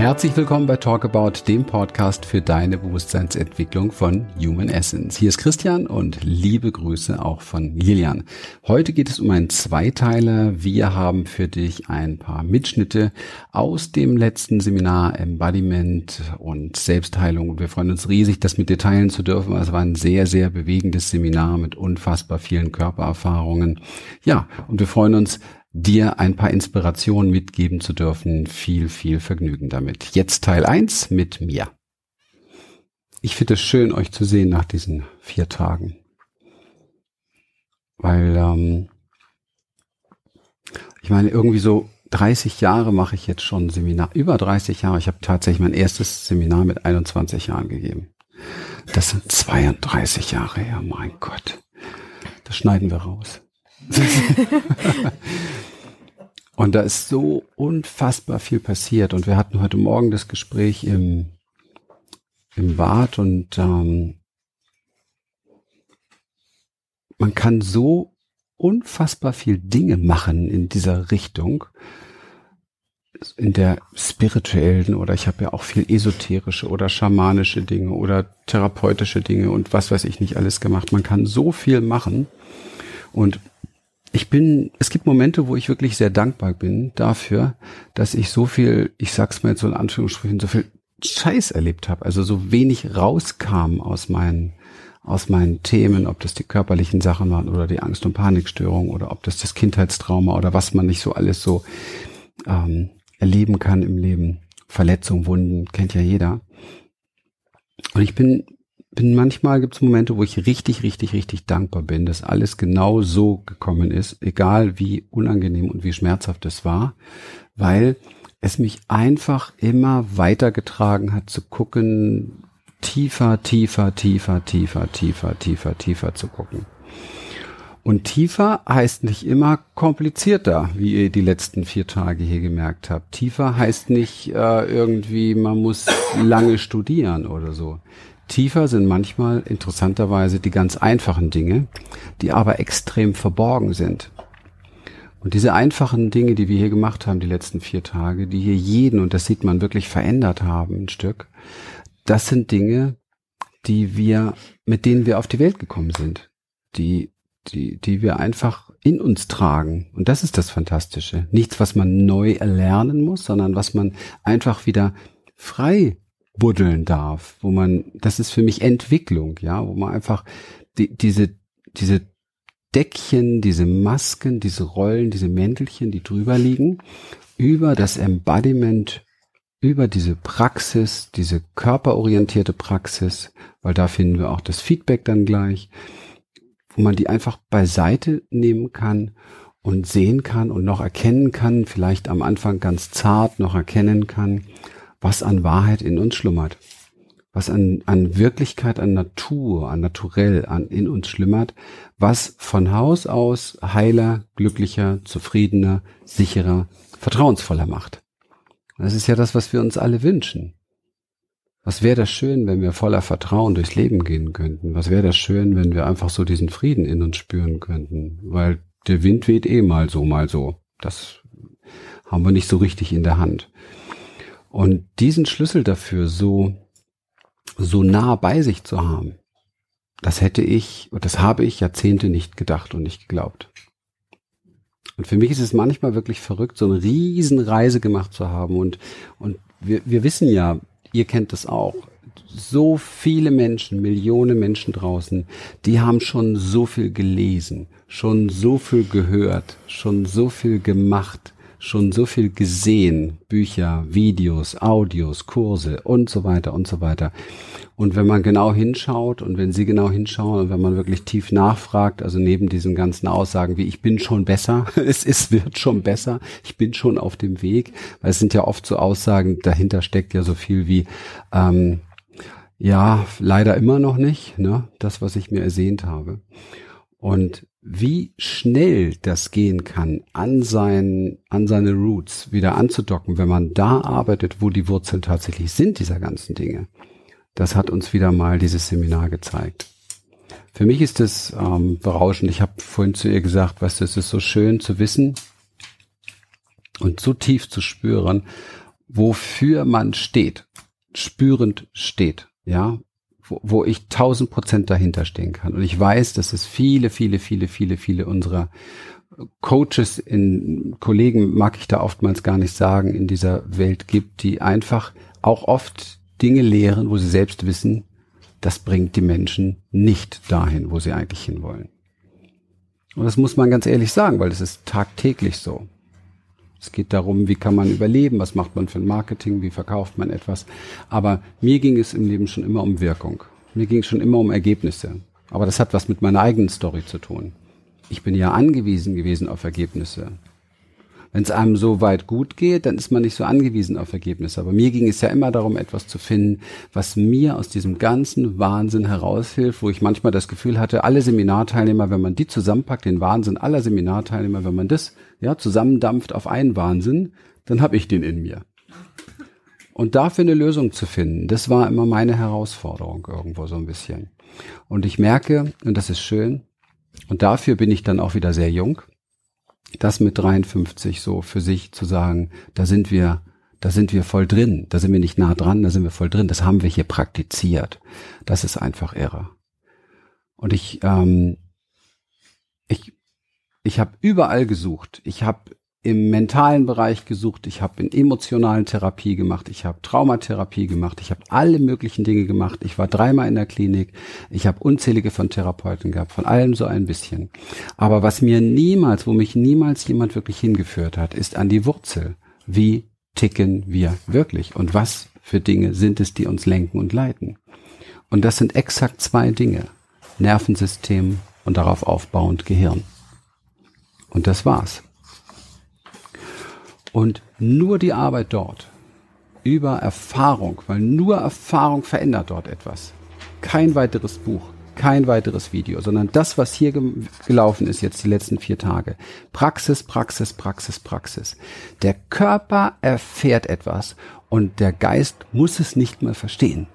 Herzlich willkommen bei Talk About, dem Podcast für deine Bewusstseinsentwicklung von Human Essence. Hier ist Christian und liebe Grüße auch von Lilian. Heute geht es um einen Zweiteiler. Wir haben für dich ein paar Mitschnitte aus dem letzten Seminar Embodiment und Selbstheilung. Und wir freuen uns riesig, das mit dir teilen zu dürfen. Es war ein sehr, sehr bewegendes Seminar mit unfassbar vielen Körpererfahrungen. Ja, und wir freuen uns, dir ein paar Inspirationen mitgeben zu dürfen. Viel, viel Vergnügen damit. Jetzt Teil eins mit mir. Ich finde es schön, euch zu sehen nach diesen vier Tagen. Weil, ähm, ich meine, irgendwie so 30 Jahre mache ich jetzt schon Seminar, über 30 Jahre. Ich habe tatsächlich mein erstes Seminar mit 21 Jahren gegeben. Das sind 32 Jahre her, mein Gott. Das schneiden wir raus. und da ist so unfassbar viel passiert. Und wir hatten heute Morgen das Gespräch im, im Bad und ähm, man kann so unfassbar viel Dinge machen in dieser Richtung, in der spirituellen oder ich habe ja auch viel esoterische oder schamanische Dinge oder therapeutische Dinge und was weiß ich nicht alles gemacht. Man kann so viel machen und ich bin, es gibt Momente, wo ich wirklich sehr dankbar bin dafür, dass ich so viel, ich sag's mal jetzt so in Anführungsstrichen, so viel Scheiß erlebt habe, also so wenig rauskam aus meinen aus meinen Themen, ob das die körperlichen Sachen waren oder die Angst- und Panikstörung oder ob das das Kindheitstrauma oder was man nicht so alles so ähm, erleben kann im Leben. Verletzungen, Wunden, kennt ja jeder. Und ich bin bin manchmal gibt es Momente, wo ich richtig, richtig, richtig dankbar bin, dass alles genau so gekommen ist, egal wie unangenehm und wie schmerzhaft es war, weil es mich einfach immer weitergetragen hat zu gucken, tiefer, tiefer, tiefer, tiefer, tiefer, tiefer, tiefer zu gucken. Und tiefer heißt nicht immer komplizierter, wie ihr die letzten vier Tage hier gemerkt habt. Tiefer heißt nicht äh, irgendwie, man muss lange studieren oder so. Tiefer sind manchmal interessanterweise die ganz einfachen Dinge, die aber extrem verborgen sind. Und diese einfachen Dinge, die wir hier gemacht haben, die letzten vier Tage, die hier jeden, und das sieht man wirklich verändert haben, ein Stück, das sind Dinge, die wir, mit denen wir auf die Welt gekommen sind, die, die, die wir einfach in uns tragen. Und das ist das Fantastische. Nichts, was man neu erlernen muss, sondern was man einfach wieder frei buddeln darf, wo man, das ist für mich Entwicklung, ja, wo man einfach die, diese, diese Deckchen, diese Masken, diese Rollen, diese Mäntelchen, die drüber liegen, über das Embodiment, über diese Praxis, diese körperorientierte Praxis, weil da finden wir auch das Feedback dann gleich, wo man die einfach beiseite nehmen kann und sehen kann und noch erkennen kann, vielleicht am Anfang ganz zart noch erkennen kann, was an Wahrheit in uns schlummert, was an, an Wirklichkeit, an Natur, an Naturell, an in uns schlummert, was von Haus aus heiler, glücklicher, zufriedener, sicherer, vertrauensvoller macht. Das ist ja das, was wir uns alle wünschen. Was wäre das schön, wenn wir voller Vertrauen durchs Leben gehen könnten? Was wäre das schön, wenn wir einfach so diesen Frieden in uns spüren könnten? Weil der Wind weht eh mal so, mal so. Das haben wir nicht so richtig in der Hand. Und diesen Schlüssel dafür so, so nah bei sich zu haben, das hätte ich, und das habe ich Jahrzehnte nicht gedacht und nicht geglaubt. Und für mich ist es manchmal wirklich verrückt, so eine Riesenreise gemacht zu haben. Und, und wir, wir wissen ja, ihr kennt das auch, so viele Menschen, Millionen Menschen draußen, die haben schon so viel gelesen, schon so viel gehört, schon so viel gemacht, schon so viel gesehen, Bücher, Videos, Audios, Kurse und so weiter und so weiter. Und wenn man genau hinschaut und wenn Sie genau hinschauen und wenn man wirklich tief nachfragt, also neben diesen ganzen Aussagen wie ich bin schon besser, es ist, wird schon besser, ich bin schon auf dem Weg, weil es sind ja oft so Aussagen, dahinter steckt ja so viel wie, ähm, ja, leider immer noch nicht, ne, das, was ich mir ersehnt habe. Und wie schnell das gehen kann, an, sein, an seine Roots wieder anzudocken, wenn man da arbeitet, wo die Wurzeln tatsächlich sind, dieser ganzen Dinge. Das hat uns wieder mal dieses Seminar gezeigt. Für mich ist es ähm, berauschend. Ich habe vorhin zu ihr gesagt, weißt du, es ist so schön zu wissen und so tief zu spüren, wofür man steht, spürend steht, ja, wo, wo ich tausend Prozent dahinter stehen kann. Und ich weiß, dass es viele, viele, viele, viele, viele unserer Coaches in Kollegen mag ich da oftmals gar nicht sagen in dieser Welt gibt, die einfach auch oft Dinge lehren, wo sie selbst wissen, das bringt die Menschen nicht dahin, wo sie eigentlich hinwollen. Und das muss man ganz ehrlich sagen, weil es ist tagtäglich so. Es geht darum, wie kann man überleben, was macht man für ein Marketing, wie verkauft man etwas. Aber mir ging es im Leben schon immer um Wirkung. Mir ging es schon immer um Ergebnisse. Aber das hat was mit meiner eigenen Story zu tun. Ich bin ja angewiesen gewesen auf Ergebnisse. Wenn es einem so weit gut geht, dann ist man nicht so angewiesen auf Ergebnisse. Aber mir ging es ja immer darum, etwas zu finden, was mir aus diesem ganzen Wahnsinn heraushilft, wo ich manchmal das Gefühl hatte, alle Seminarteilnehmer, wenn man die zusammenpackt, den Wahnsinn aller Seminarteilnehmer, wenn man das ja zusammendampft auf einen Wahnsinn, dann habe ich den in mir. Und dafür eine Lösung zu finden, das war immer meine Herausforderung irgendwo so ein bisschen. Und ich merke, und das ist schön, und dafür bin ich dann auch wieder sehr jung, das mit 53 so für sich zu sagen, da sind wir, da sind wir voll drin, da sind wir nicht nah dran, da sind wir voll drin, das haben wir hier praktiziert. Das ist einfach irre. Und ich, ähm, ich, ich habe überall gesucht. Ich habe im mentalen Bereich gesucht, ich habe in emotionalen Therapie gemacht, ich habe Traumatherapie gemacht, ich habe alle möglichen Dinge gemacht. Ich war dreimal in der Klinik, ich habe unzählige von Therapeuten gehabt, von allem so ein bisschen. Aber was mir niemals, wo mich niemals jemand wirklich hingeführt hat, ist an die Wurzel. Wie ticken wir wirklich und was für Dinge sind es, die uns lenken und leiten? Und das sind exakt zwei Dinge. Nervensystem und darauf aufbauend Gehirn. Und das war's. Und nur die Arbeit dort, über Erfahrung, weil nur Erfahrung verändert dort etwas. Kein weiteres Buch, kein weiteres Video, sondern das, was hier ge gelaufen ist jetzt die letzten vier Tage. Praxis, Praxis, Praxis, Praxis. Der Körper erfährt etwas und der Geist muss es nicht mehr verstehen.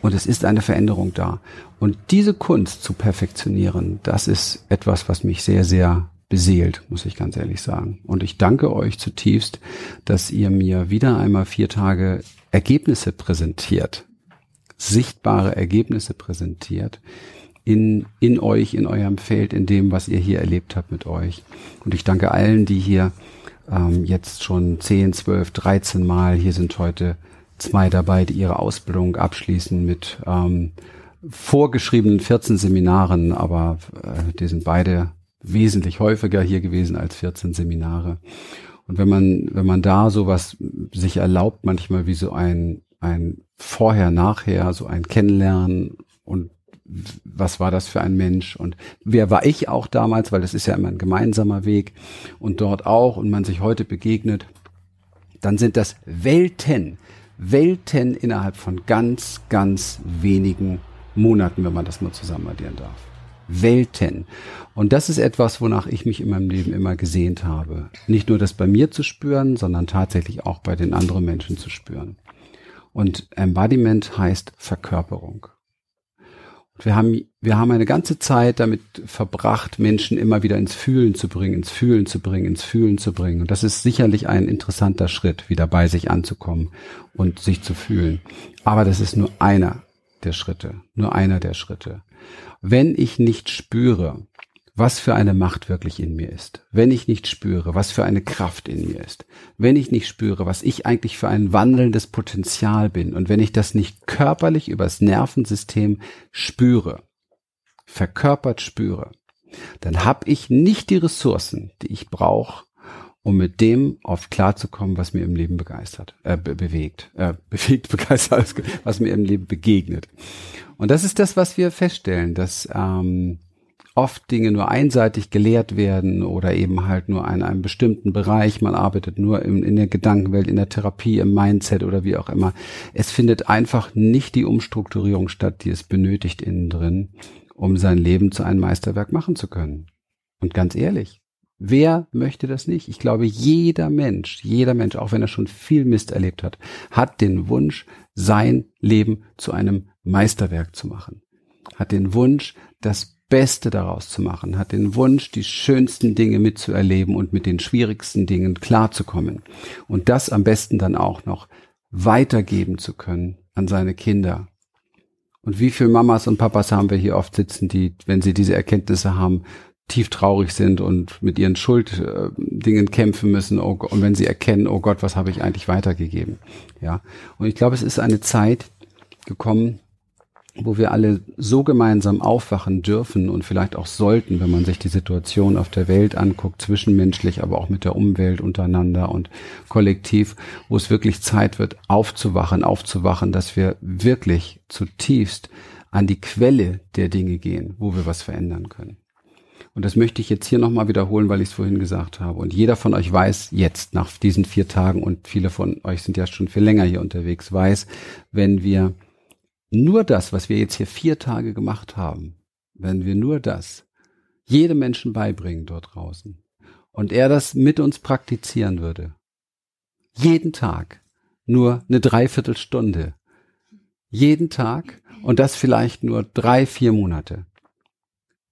Und es ist eine Veränderung da. Und diese Kunst zu perfektionieren, das ist etwas, was mich sehr, sehr beseelt, muss ich ganz ehrlich sagen. Und ich danke euch zutiefst, dass ihr mir wieder einmal vier Tage Ergebnisse präsentiert, sichtbare Ergebnisse präsentiert in, in euch, in eurem Feld, in dem, was ihr hier erlebt habt mit euch. Und ich danke allen, die hier ähm, jetzt schon 10, 12, 13 Mal, hier sind heute zwei dabei, die ihre Ausbildung abschließen mit ähm, vorgeschriebenen 14 Seminaren, aber äh, die sind beide wesentlich häufiger hier gewesen als 14 Seminare. Und wenn man, wenn man da sowas sich erlaubt, manchmal wie so ein, ein Vorher, Nachher, so ein Kennenlernen und was war das für ein Mensch und wer war ich auch damals, weil das ist ja immer ein gemeinsamer Weg und dort auch und man sich heute begegnet, dann sind das Welten, Welten innerhalb von ganz, ganz wenigen Monaten, wenn man das mal zusammen addieren darf. Welten. Und das ist etwas, wonach ich mich in meinem Leben immer gesehnt habe. Nicht nur das bei mir zu spüren, sondern tatsächlich auch bei den anderen Menschen zu spüren. Und Embodiment heißt Verkörperung. Und wir haben, wir haben eine ganze Zeit damit verbracht, Menschen immer wieder ins Fühlen zu bringen, ins Fühlen zu bringen, ins Fühlen zu bringen. Und das ist sicherlich ein interessanter Schritt, wieder bei sich anzukommen und sich zu fühlen. Aber das ist nur einer der Schritte, nur einer der Schritte wenn ich nicht spüre, was für eine Macht wirklich in mir ist, wenn ich nicht spüre, was für eine Kraft in mir ist, wenn ich nicht spüre, was ich eigentlich für ein wandelndes Potenzial bin und wenn ich das nicht körperlich übers Nervensystem spüre, verkörpert spüre, dann habe ich nicht die Ressourcen, die ich brauche, um mit dem oft klarzukommen, was mir im Leben begeistert, äh, be bewegt, äh, bewegt, begeistert, was mir im Leben begegnet. Und das ist das, was wir feststellen, dass ähm, oft Dinge nur einseitig gelehrt werden oder eben halt nur in einem bestimmten Bereich. Man arbeitet nur in, in der Gedankenwelt, in der Therapie, im Mindset oder wie auch immer. Es findet einfach nicht die Umstrukturierung statt, die es benötigt innen drin, um sein Leben zu einem Meisterwerk machen zu können. Und ganz ehrlich, Wer möchte das nicht? Ich glaube, jeder Mensch, jeder Mensch, auch wenn er schon viel Mist erlebt hat, hat den Wunsch, sein Leben zu einem Meisterwerk zu machen. Hat den Wunsch, das Beste daraus zu machen, hat den Wunsch, die schönsten Dinge mitzuerleben und mit den schwierigsten Dingen klarzukommen. Und das am besten dann auch noch weitergeben zu können an seine Kinder. Und wie viele Mamas und Papas haben wir hier oft sitzen, die, wenn sie diese Erkenntnisse haben, tief traurig sind und mit ihren Schulddingen kämpfen müssen oh, und wenn sie erkennen, oh Gott, was habe ich eigentlich weitergegeben? Ja. Und ich glaube, es ist eine Zeit gekommen, wo wir alle so gemeinsam aufwachen dürfen und vielleicht auch sollten, wenn man sich die Situation auf der Welt anguckt, zwischenmenschlich, aber auch mit der Umwelt untereinander und kollektiv, wo es wirklich Zeit wird, aufzuwachen, aufzuwachen, dass wir wirklich zutiefst an die Quelle der Dinge gehen, wo wir was verändern können. Und das möchte ich jetzt hier nochmal wiederholen, weil ich es vorhin gesagt habe. Und jeder von euch weiß jetzt nach diesen vier Tagen und viele von euch sind ja schon viel länger hier unterwegs, weiß, wenn wir nur das, was wir jetzt hier vier Tage gemacht haben, wenn wir nur das jedem Menschen beibringen dort draußen und er das mit uns praktizieren würde, jeden Tag nur eine Dreiviertelstunde, jeden Tag und das vielleicht nur drei, vier Monate,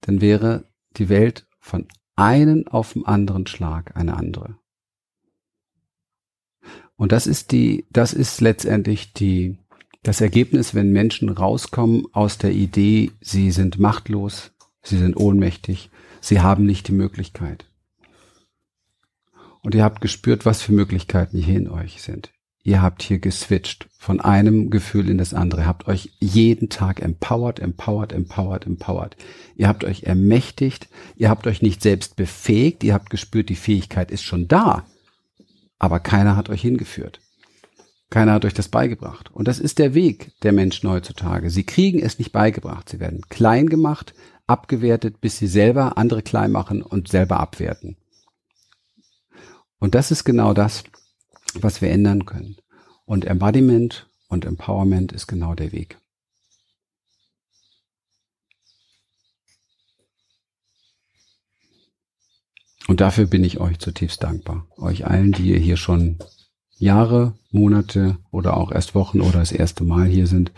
dann wäre die Welt von einen auf den anderen Schlag eine andere. Und das ist die, das ist letztendlich die, das Ergebnis, wenn Menschen rauskommen aus der Idee, sie sind machtlos, sie sind ohnmächtig, sie haben nicht die Möglichkeit. Und ihr habt gespürt, was für Möglichkeiten hier in euch sind. Ihr habt hier geswitcht von einem Gefühl in das andere, habt euch jeden Tag empowered, empowered, empowered, empowered. Ihr habt euch ermächtigt, ihr habt euch nicht selbst befähigt, ihr habt gespürt, die Fähigkeit ist schon da, aber keiner hat euch hingeführt. Keiner hat euch das beigebracht. Und das ist der Weg der Menschen heutzutage. Sie kriegen es nicht beigebracht. Sie werden klein gemacht, abgewertet, bis sie selber andere klein machen und selber abwerten. Und das ist genau das, was wir ändern können. Und Embodiment und Empowerment ist genau der Weg. Und dafür bin ich euch zutiefst dankbar. Euch allen, die ihr hier schon Jahre, Monate oder auch erst Wochen oder das erste Mal hier sind.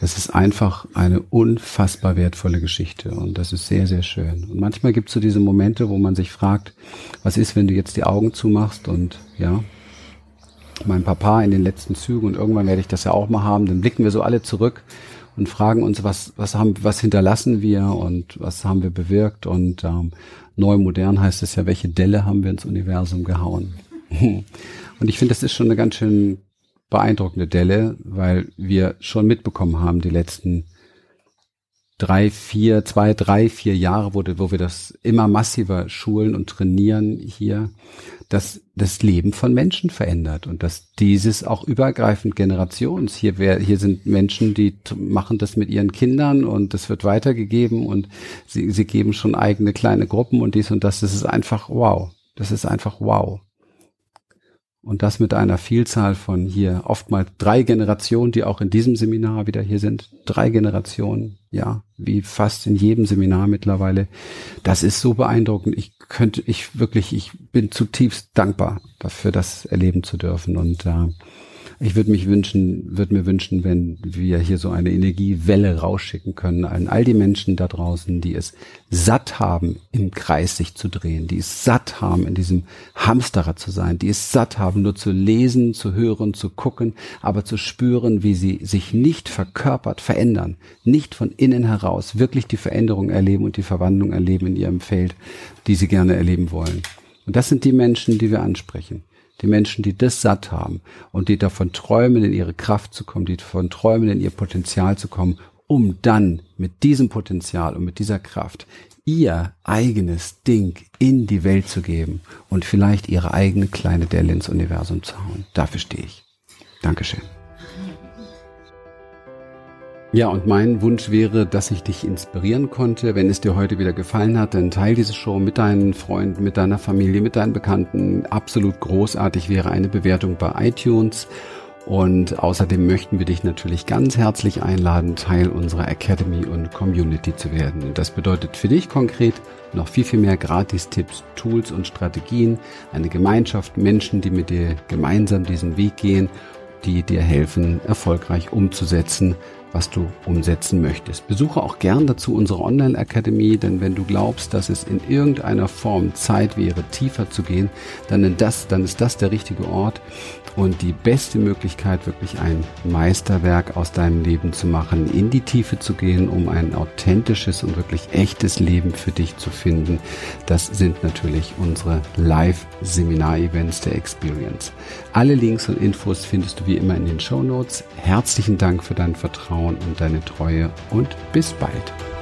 Es ist einfach eine unfassbar wertvolle Geschichte und das ist sehr, sehr schön. Und manchmal gibt es so diese Momente, wo man sich fragt, was ist, wenn du jetzt die Augen zumachst und ja, mein Papa in den letzten Zügen und irgendwann werde ich das ja auch mal haben, dann blicken wir so alle zurück und fragen uns, was, was haben, was hinterlassen wir und was haben wir bewirkt und ähm, neu modern heißt es ja, welche Delle haben wir ins Universum gehauen. Und ich finde, das ist schon eine ganz schön beeindruckende Delle, weil wir schon mitbekommen haben, die letzten drei, vier, zwei, drei, vier Jahre, wo, wo wir das immer massiver schulen und trainieren hier, dass das Leben von Menschen verändert und dass dieses auch übergreifend Generations hier wär, hier sind Menschen, die machen das mit ihren Kindern und das wird weitergegeben und sie, sie geben schon eigene kleine Gruppen und dies und das. Das ist einfach wow. Das ist einfach wow. Und das mit einer Vielzahl von hier oftmals drei Generationen, die auch in diesem Seminar wieder hier sind. Drei Generationen, ja, wie fast in jedem Seminar mittlerweile. Das ist so beeindruckend. Ich könnte, ich wirklich, ich bin zutiefst dankbar dafür, das erleben zu dürfen. Und äh, ich würde mich wünschen, würde mir wünschen, wenn wir hier so eine Energiewelle rausschicken können an all die Menschen da draußen, die es satt haben, im Kreis sich zu drehen, die es satt haben, in diesem Hamsterrad zu sein, die es satt haben, nur zu lesen, zu hören, zu gucken, aber zu spüren, wie sie sich nicht verkörpert verändern, nicht von innen heraus wirklich die Veränderung erleben und die Verwandlung erleben in ihrem Feld, die sie gerne erleben wollen. Und das sind die Menschen, die wir ansprechen die Menschen, die das satt haben und die davon träumen, in ihre Kraft zu kommen, die davon träumen, in ihr Potenzial zu kommen, um dann mit diesem Potenzial und mit dieser Kraft ihr eigenes Ding in die Welt zu geben und vielleicht ihre eigene kleine Delle ins Universum zu hauen. Dafür stehe ich. Dankeschön. Ja, und mein Wunsch wäre, dass ich dich inspirieren konnte. Wenn es dir heute wieder gefallen hat, dann teile diese Show mit deinen Freunden, mit deiner Familie, mit deinen Bekannten. Absolut großartig wäre eine Bewertung bei iTunes. Und außerdem möchten wir dich natürlich ganz herzlich einladen, Teil unserer Academy und Community zu werden. Das bedeutet für dich konkret noch viel, viel mehr Gratis-Tipps, Tools und Strategien, eine Gemeinschaft, Menschen, die mit dir gemeinsam diesen Weg gehen, die dir helfen, erfolgreich umzusetzen, was du umsetzen möchtest. Besuche auch gern dazu unsere Online-Akademie, denn wenn du glaubst, dass es in irgendeiner Form Zeit wäre, tiefer zu gehen, dann, ist das, dann ist das der richtige Ort und die beste Möglichkeit, wirklich ein Meisterwerk aus deinem Leben zu machen, in die Tiefe zu gehen, um ein authentisches und wirklich echtes Leben für dich zu finden. Das sind natürlich unsere Live-Seminar-Events der Experience. Alle Links und Infos findest du wie immer in den Show Notes. Herzlichen Dank für dein Vertrauen und deine Treue und bis bald.